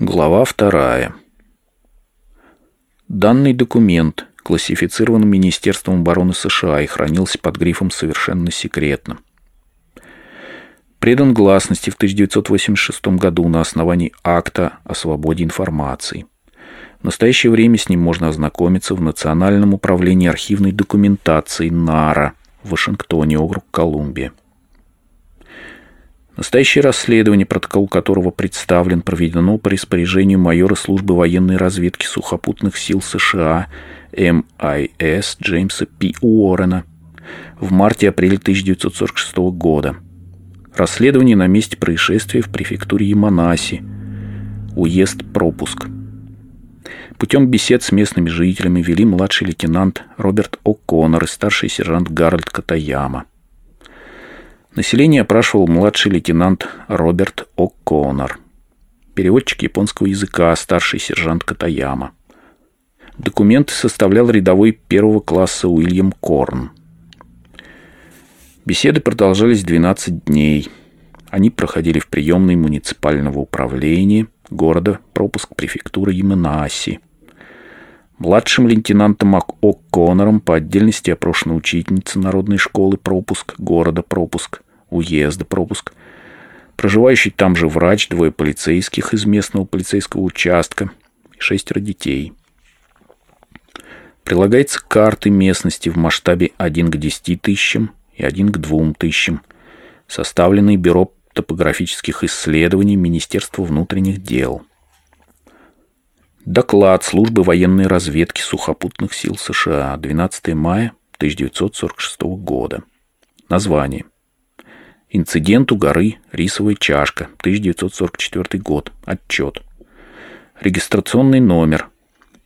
Глава вторая. Данный документ классифицирован Министерством обороны США и хранился под грифом «Совершенно секретно». Предан гласности в 1986 году на основании акта о свободе информации. В настоящее время с ним можно ознакомиться в Национальном управлении архивной документации НАРА в Вашингтоне, округ Колумбия. Настоящее расследование, протокол которого представлен, проведено по распоряжению майора службы военной разведки сухопутных сил США МИС Джеймса П. Уоррена в марте-апреле 1946 года. Расследование на месте происшествия в префектуре Яманаси, уезд пропуск. Путем бесед с местными жителями вели младший лейтенант Роберт О'Коннор и старший сержант Гарольд Катаяма – Население опрашивал младший лейтенант Роберт О'Коннор, переводчик японского языка, старший сержант Катаяма. Документы составлял рядовой первого класса Уильям Корн. Беседы продолжались 12 дней. Они проходили в приемной муниципального управления города пропуск префектуры Яманаси. Младшим лейтенантом О'Коннором по отдельности опрошена учительница народной школы пропуск города пропуск уезда пропуск, проживающий там же врач, двое полицейских из местного полицейского участка и шестеро детей. Прилагается карты местности в масштабе 1 к 10 тысячам и 1 к 2 тысячам, составленные Бюро топографических исследований Министерства внутренних дел. Доклад службы военной разведки сухопутных сил США 12 мая 1946 года. Название. Инцидент у горы Рисовая чашка, 1944 год. Отчет. Регистрационный номер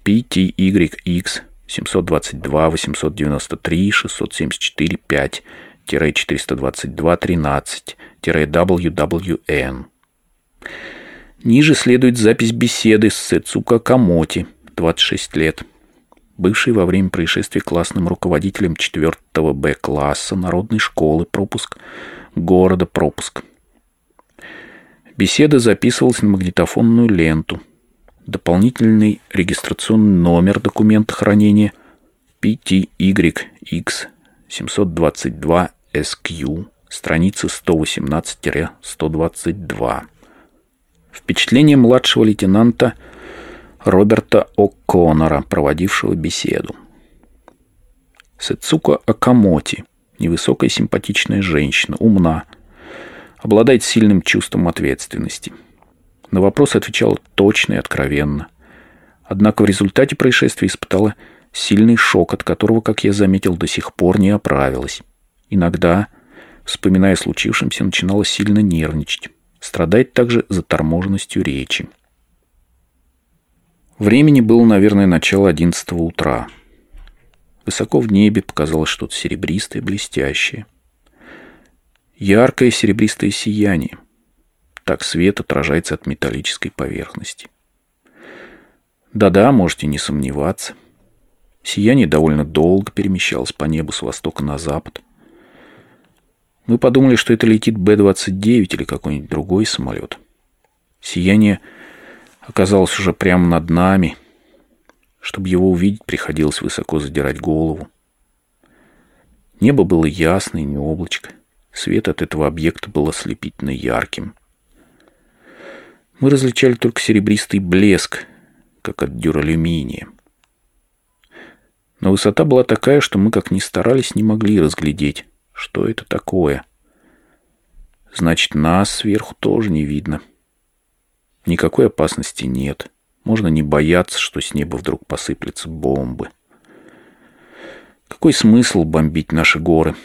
PTYX 722 893 674 5 422 13 WWN. Ниже следует запись беседы с Сецука Камоти, 26 лет, бывший во время происшествия классным руководителем 4 Б-класса народной школы пропуск города пропуск. Беседа записывалась на магнитофонную ленту. Дополнительный регистрационный номер документа хранения PTYX 722 SQ, страница 118-122. Впечатление младшего лейтенанта Роберта О'Коннора, проводившего беседу. Сецука Акамоти – Невысокая симпатичная женщина, умна, обладает сильным чувством ответственности. На вопрос отвечала точно и откровенно. Однако в результате происшествия испытала сильный шок, от которого, как я заметил, до сих пор не оправилась. Иногда, вспоминая о случившемся, начинала сильно нервничать. Страдать также заторможенностью речи. Времени было, наверное, начало одиннадцатого утра. Высоко в небе показалось что-то серебристое, блестящее. Яркое серебристое сияние. Так свет отражается от металлической поверхности. Да-да, можете не сомневаться. Сияние довольно долго перемещалось по небу с востока на запад. Мы подумали, что это летит Б-29 или какой-нибудь другой самолет. Сияние оказалось уже прямо над нами — чтобы его увидеть, приходилось высоко задирать голову. Небо было ясное, не облачко. Свет от этого объекта был ослепительно ярким. Мы различали только серебристый блеск, как от дюралюминия. Но высота была такая, что мы, как ни старались, не могли разглядеть, что это такое. Значит, нас сверху тоже не видно. Никакой опасности нет. — можно не бояться, что с неба вдруг посыплются бомбы. Какой смысл бомбить наши горы?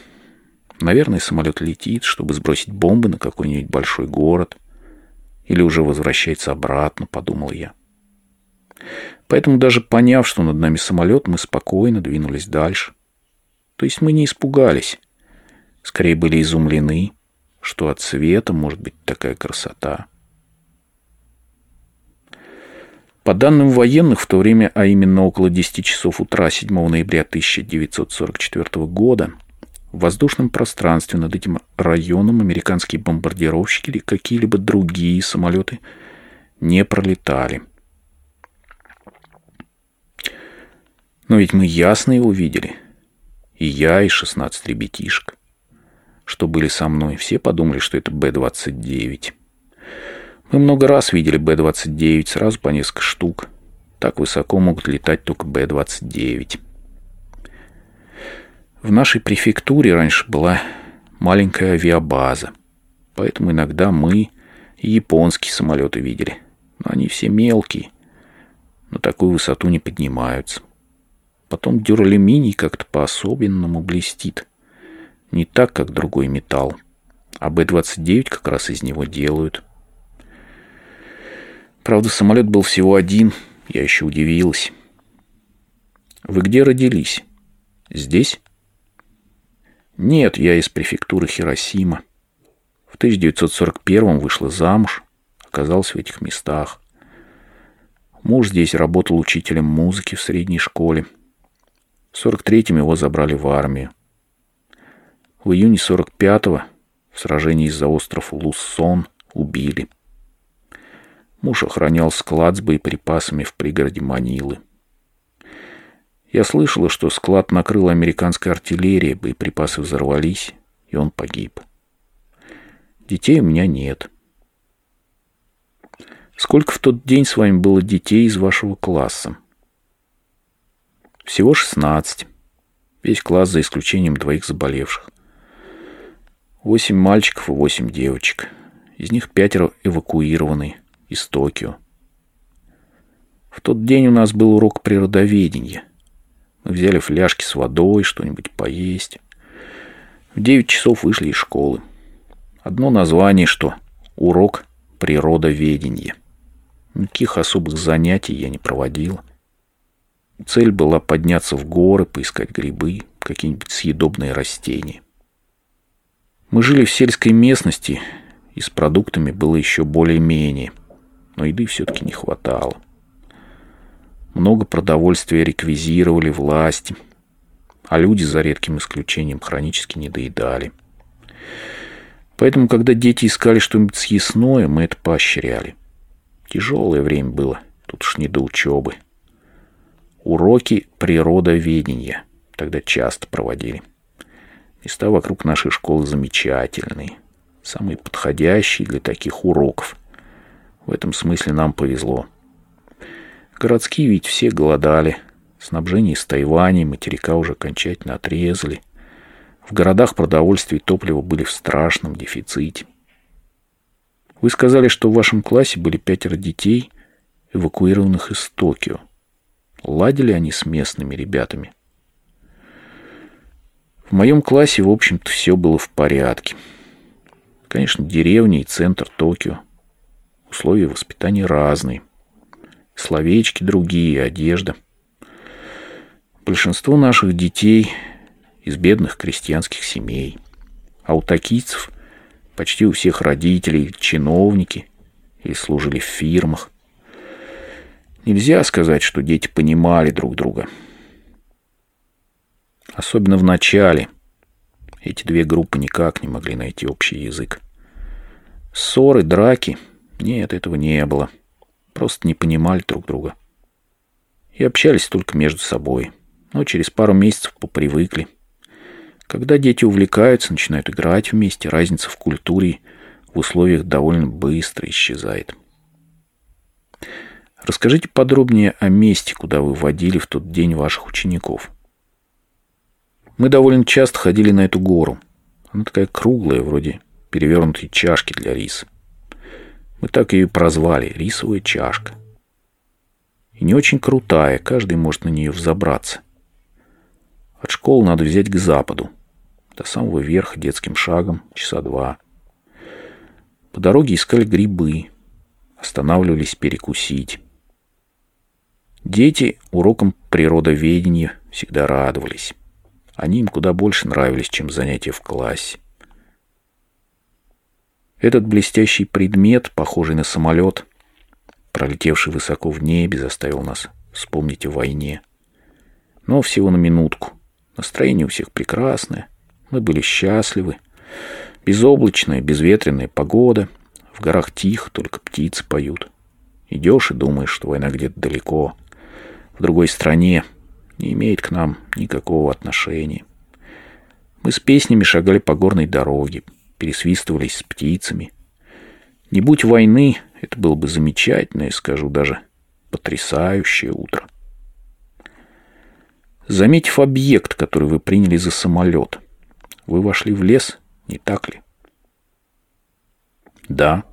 Наверное, самолет летит, чтобы сбросить бомбы на какой-нибудь большой город. Или уже возвращается обратно, подумал я. Поэтому даже поняв, что над нами самолет, мы спокойно двинулись дальше. То есть мы не испугались. Скорее были изумлены, что от света может быть такая красота. По данным военных, в то время, а именно около 10 часов утра 7 ноября 1944 года, в воздушном пространстве над этим районом американские бомбардировщики или какие-либо другие самолеты не пролетали. Но ведь мы ясно его видели. И я, и 16 ребятишек, что были со мной, все подумали, что это Б-29. Мы много раз видели Б-29, сразу по несколько штук. Так высоко могут летать только Б-29. В нашей префектуре раньше была маленькая авиабаза. Поэтому иногда мы и японские самолеты видели. Но они все мелкие. На такую высоту не поднимаются. Потом дюралюминий как-то по-особенному блестит. Не так, как другой металл. А Б-29 как раз из него делают. Правда, самолет был всего один. Я еще удивилась. Вы где родились? Здесь? Нет, я из префектуры Хиросима. В 1941 вышла замуж, оказалась в этих местах. Муж здесь работал учителем музыки в средней школе. В 43-м его забрали в армию. В июне 45-го в сражении за остров Луссон убили. Муж охранял склад с боеприпасами в пригороде Манилы. Я слышала, что склад накрыла американская артиллерия, боеприпасы взорвались, и он погиб. Детей у меня нет. Сколько в тот день с вами было детей из вашего класса? Всего 16. Весь класс за исключением двоих заболевших. Восемь мальчиков и восемь девочек. Из них пятеро эвакуированы из Токио. В тот день у нас был урок природоведения – мы взяли фляжки с водой, что-нибудь поесть. В девять часов вышли из школы. Одно название, что урок природоведения. Никаких особых занятий я не проводил. Цель была подняться в горы, поискать грибы, какие-нибудь съедобные растения. Мы жили в сельской местности, и с продуктами было еще более-менее, но еды все-таки не хватало. Много продовольствия реквизировали власти, а люди, за редким исключением, хронически не доедали. Поэтому, когда дети искали что-нибудь съестное, мы это поощряли. Тяжелое время было, тут уж не до учебы. Уроки природоведения тогда часто проводили. Места вокруг нашей школы замечательные, самые подходящие для таких уроков. В этом смысле нам повезло. Городские ведь все голодали. Снабжение из Тайваня материка уже окончательно отрезали. В городах продовольствие и топливо были в страшном дефиците. Вы сказали, что в вашем классе были пятеро детей, эвакуированных из Токио. Ладили они с местными ребятами? В моем классе, в общем-то, все было в порядке. Конечно, деревня и центр Токио. Условия воспитания разные – словечки другие, одежда. Большинство наших детей из бедных крестьянских семей. А у такийцев почти у всех родителей чиновники или служили в фирмах. Нельзя сказать, что дети понимали друг друга. Особенно в начале. Эти две группы никак не могли найти общий язык. Ссоры, драки. Нет, этого не было. — Просто не понимали друг друга. И общались только между собой. Но через пару месяцев попривыкли. Когда дети увлекаются, начинают играть вместе, разница в культуре в условиях довольно быстро исчезает. Расскажите подробнее о месте, куда вы водили в тот день ваших учеников. Мы довольно часто ходили на эту гору. Она такая круглая, вроде перевернутой чашки для риса. Мы так ее прозвали – рисовая чашка. И не очень крутая, каждый может на нее взобраться. От школы надо взять к западу. До самого верха детским шагом часа два. По дороге искали грибы. Останавливались перекусить. Дети урокам природоведения всегда радовались. Они им куда больше нравились, чем занятия в классе. Этот блестящий предмет, похожий на самолет, пролетевший высоко в небе, заставил нас вспомнить о войне. Но всего на минутку. Настроение у всех прекрасное. Мы были счастливы. Безоблачная, безветренная погода. В горах тихо, только птицы поют. Идешь и думаешь, что война где-то далеко, в другой стране, не имеет к нам никакого отношения. Мы с песнями шагали по горной дороге, пересвистывались с птицами. Не будь войны, это было бы замечательное, скажу даже, потрясающее утро. Заметив объект, который вы приняли за самолет, вы вошли в лес, не так ли? Да.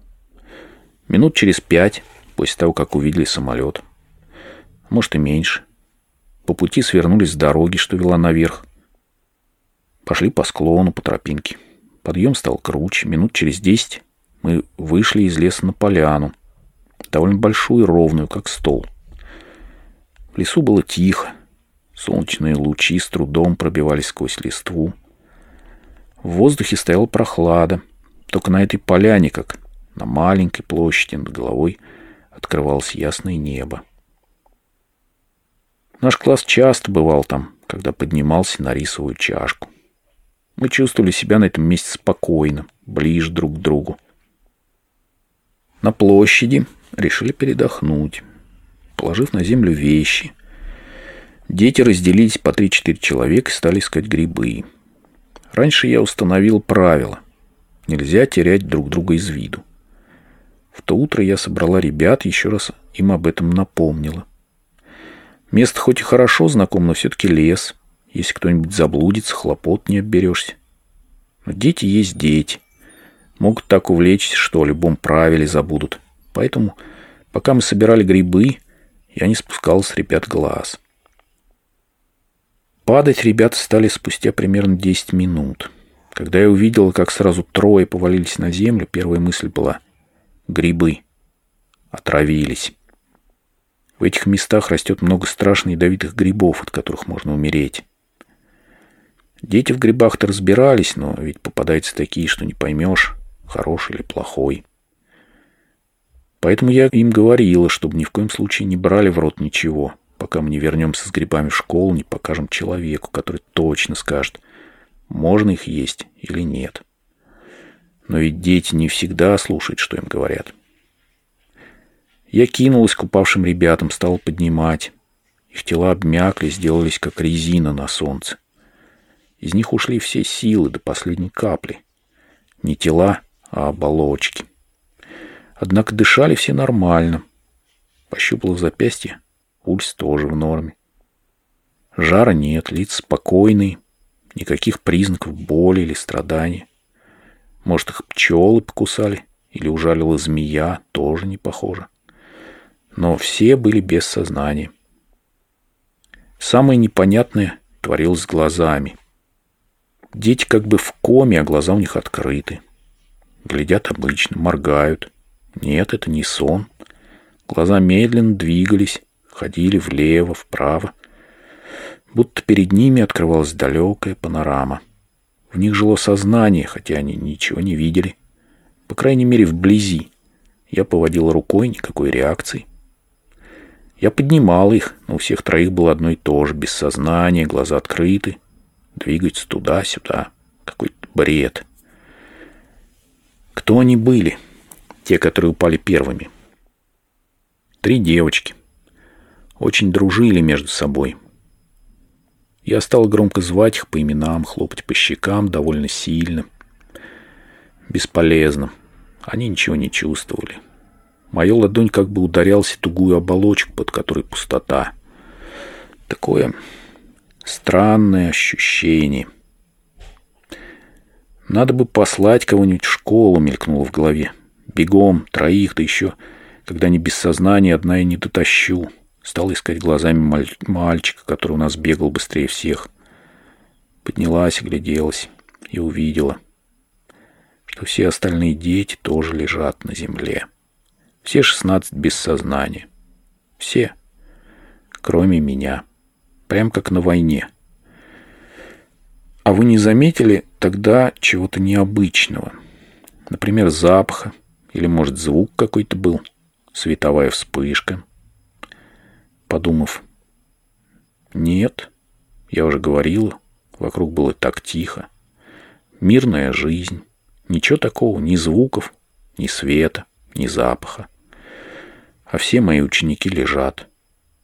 Минут через пять после того, как увидели самолет. Может и меньше. По пути свернулись с дороги, что вела наверх. Пошли по склону, по тропинке. Подъем стал круче. Минут через десять мы вышли из леса на поляну. Довольно большую и ровную, как стол. В лесу было тихо. Солнечные лучи с трудом пробивались сквозь листву. В воздухе стояла прохлада. Только на этой поляне, как на маленькой площади над головой, открывалось ясное небо. Наш класс часто бывал там, когда поднимался на рисовую чашку. Мы чувствовали себя на этом месте спокойно, ближе друг к другу. На площади решили передохнуть, положив на землю вещи. Дети разделились по 3-4 человека и стали искать грибы. Раньше я установил правило. Нельзя терять друг друга из виду. В то утро я собрала ребят, еще раз им об этом напомнила. Место хоть и хорошо знакомо, но все-таки лес. Если кто-нибудь заблудится, хлопот не обберешься. Но дети есть дети. Могут так увлечься, что о любом правиле забудут. Поэтому, пока мы собирали грибы, я не спускал с ребят глаз. Падать ребята стали спустя примерно 10 минут. Когда я увидел, как сразу трое повалились на землю, первая мысль была «Грибы. Отравились». В этих местах растет много страшных ядовитых грибов, от которых можно умереть. Дети в грибах-то разбирались, но ведь попадаются такие, что не поймешь, хороший или плохой. Поэтому я им говорила, чтобы ни в коем случае не брали в рот ничего, пока мы не вернемся с грибами в школу, не покажем человеку, который точно скажет, можно их есть или нет. Но ведь дети не всегда слушают, что им говорят. Я кинулась к упавшим ребятам, стала поднимать. Их тела обмякли, сделались как резина на солнце. Из них ушли все силы до последней капли. Не тела, а оболочки. Однако дышали все нормально. Пощупала запястье, пульс тоже в норме. Жара нет, лица спокойные, никаких признаков боли или страдания. Может, их пчелы покусали или ужалила змея, тоже не похоже но все были без сознания. Самое непонятное творилось с глазами. Дети как бы в коме, а глаза у них открыты. Глядят обычно, моргают. Нет, это не сон. Глаза медленно двигались, ходили влево, вправо. Будто перед ними открывалась далекая панорама. В них жило сознание, хотя они ничего не видели. По крайней мере, вблизи. Я поводил рукой, никакой реакции. Я поднимал их, но у всех троих было одно и то же. Без сознания, глаза открыты. Двигаются туда-сюда. Какой-то бред. Кто они были? Те, которые упали первыми. Три девочки. Очень дружили между собой. Я стал громко звать их по именам, хлопать по щекам довольно сильно. Бесполезно. Они ничего не чувствовали. — Моя ладонь как бы ударялась в тугую оболочку, под которой пустота. Такое странное ощущение. Надо бы послать кого-нибудь в школу, мелькнуло в голове. Бегом, троих, да еще, когда они без сознания, одна я не дотащу. Стал искать глазами маль- мальчика, который у нас бегал быстрее всех. Поднялась, огляделась и увидела, что все остальные дети тоже лежат на земле. Все шестнадцать без сознания. Все. Кроме меня. Прям как на войне. А вы не заметили тогда чего-то необычного? Например, запаха. Или, может, звук какой-то был. Световая вспышка. Подумав. Нет. Я уже говорила. Вокруг было так тихо. Мирная жизнь. Ничего такого, ни звуков, ни света, ни запаха. А все мои ученики лежат.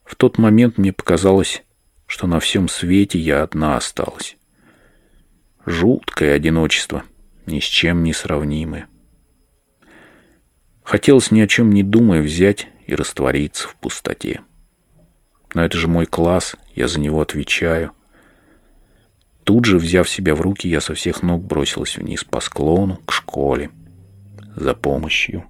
В тот момент мне показалось, что на всем свете я одна осталась. Жуткое одиночество, ни с чем не сравнимое. Хотелось ни о чем не думая взять и раствориться в пустоте. Но это же мой класс, я за него отвечаю. Тут же, взяв себя в руки, я со всех ног бросилась вниз по склону к школе за помощью.